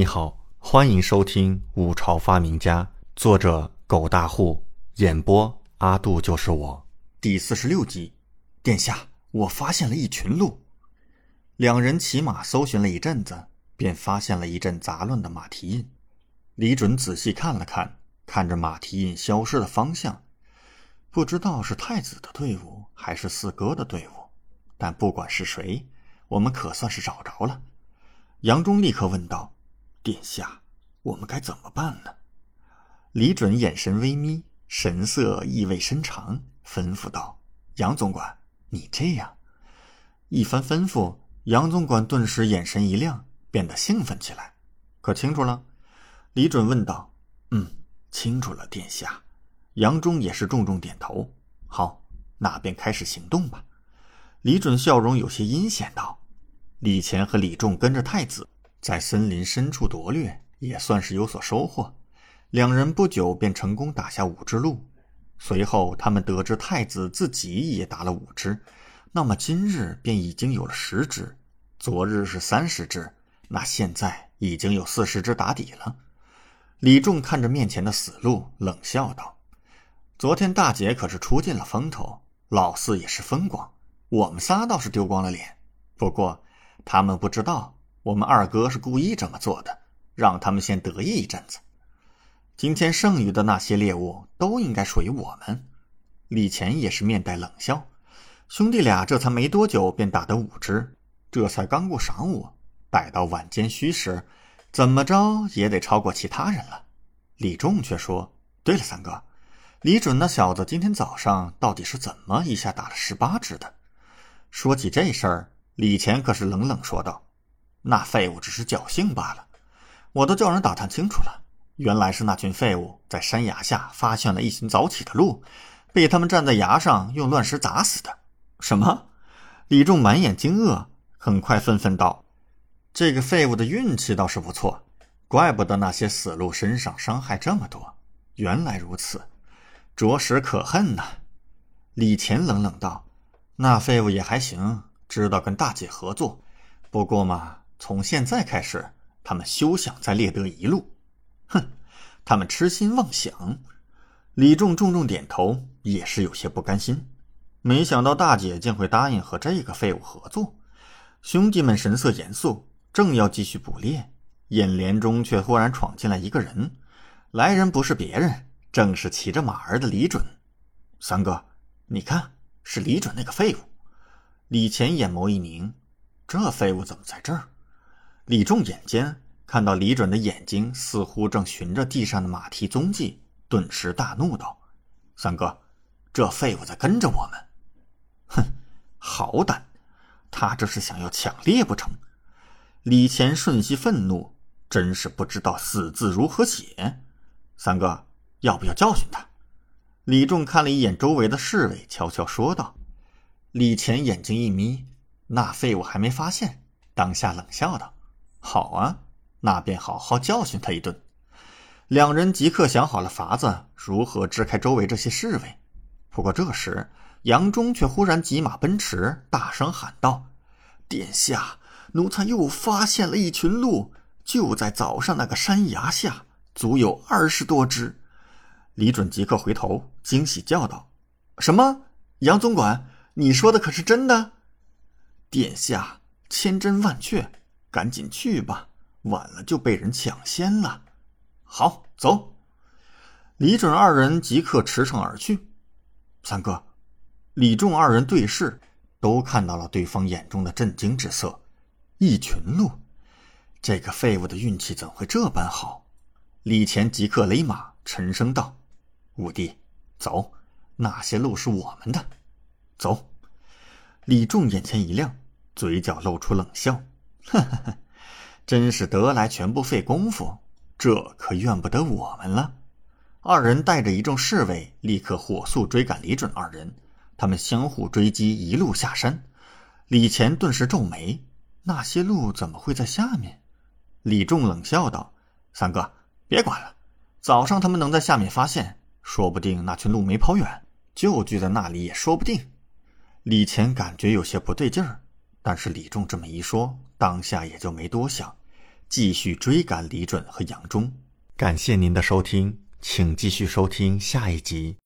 你好，欢迎收听《五朝发明家》，作者狗大户，演播阿杜就是我，第四十六集。殿下，我发现了一群鹿。两人骑马搜寻了一阵子，便发现了一阵杂乱的马蹄印。李准仔细看了看，看着马蹄印消失的方向，不知道是太子的队伍还是四哥的队伍，但不管是谁，我们可算是找着了。杨忠立刻问道。殿下，我们该怎么办呢？李准眼神微眯，神色意味深长，吩咐道：“杨总管，你这样。”一番吩咐，杨总管顿时眼神一亮，变得兴奋起来。可清楚了？李准问道。“嗯，清楚了，殿下。”杨忠也是重重点头。“好，那便开始行动吧。”李准笑容有些阴险道：“李乾和李仲跟着太子。”在森林深处夺掠，也算是有所收获。两人不久便成功打下五只鹿。随后，他们得知太子自己也打了五只，那么今日便已经有了十只。昨日是三十只，那现在已经有四十只打底了。李仲看着面前的死鹿，冷笑道：“昨天大姐可是出尽了风头，老四也是风光，我们仨倒是丢光了脸。不过，他们不知道。”我们二哥是故意这么做的，让他们先得意一阵子。今天剩余的那些猎物都应该属于我们。李乾也是面带冷笑，兄弟俩这才没多久便打得五只，这才刚过晌午，待到晚间戌时，怎么着也得超过其他人了。李仲却说：“对了，三哥，李准那小子今天早上到底是怎么一下打了十八只的？”说起这事儿，李乾可是冷冷说道。那废物只是侥幸罢了，我都叫人打探清楚了，原来是那群废物在山崖下发现了一群早起的鹿，被他们站在崖上用乱石砸死的。什么？李仲满眼惊愕，很快愤愤道：“这个废物的运气倒是不错，怪不得那些死鹿身上伤害这么多。原来如此，着实可恨呐。”李乾冷冷道：“那废物也还行，知道跟大姐合作，不过嘛。”从现在开始，他们休想再猎得一路。哼，他们痴心妄想。李仲重重点头，也是有些不甘心。没想到大姐竟会答应和这个废物合作。兄弟们神色严肃，正要继续捕猎，眼帘中却忽然闯进来一个人。来人不是别人，正是骑着马儿的李准。三哥，你看，是李准那个废物。李乾眼眸一凝，这废物怎么在这儿？李仲眼尖，看到李准的眼睛似乎正寻着地上的马蹄踪迹，顿时大怒道：“三哥，这废物在跟着我们！”哼，好胆！他这是想要抢猎不成？李乾瞬息愤怒，真是不知道死字如何写。三哥，要不要教训他？李仲看了一眼周围的侍卫，悄悄说道。李乾眼睛一眯，那废物还没发现，当下冷笑道。好啊，那便好好教训他一顿。两人即刻想好了法子，如何支开周围这些侍卫。不过这时，杨忠却忽然急马奔驰，大声喊道：“殿下，奴才又发现了一群鹿，就在早上那个山崖下，足有二十多只。”李准即刻回头，惊喜叫道：“什么？杨总管，你说的可是真的？”殿下，千真万确。赶紧去吧，晚了就被人抢先了。好，走。李准二人即刻驰骋而去。三哥，李仲二人对视，都看到了对方眼中的震惊之色。一群鹿，这个废物的运气怎会这般好？李乾即刻勒马，沉声道：“五弟，走，那些鹿是我们的。”走。李仲眼前一亮，嘴角露出冷笑。呵呵呵，真是得来全不费工夫，这可怨不得我们了。二人带着一众侍卫，立刻火速追赶李准二人。他们相互追击，一路下山。李乾顿时皱眉：那些鹿怎么会在下面？李仲冷笑道：“三哥，别管了。早上他们能在下面发现，说不定那群鹿没跑远，就聚在那里也说不定。”李乾感觉有些不对劲儿。但是李仲这么一说，当下也就没多想，继续追赶李准和杨忠。感谢您的收听，请继续收听下一集。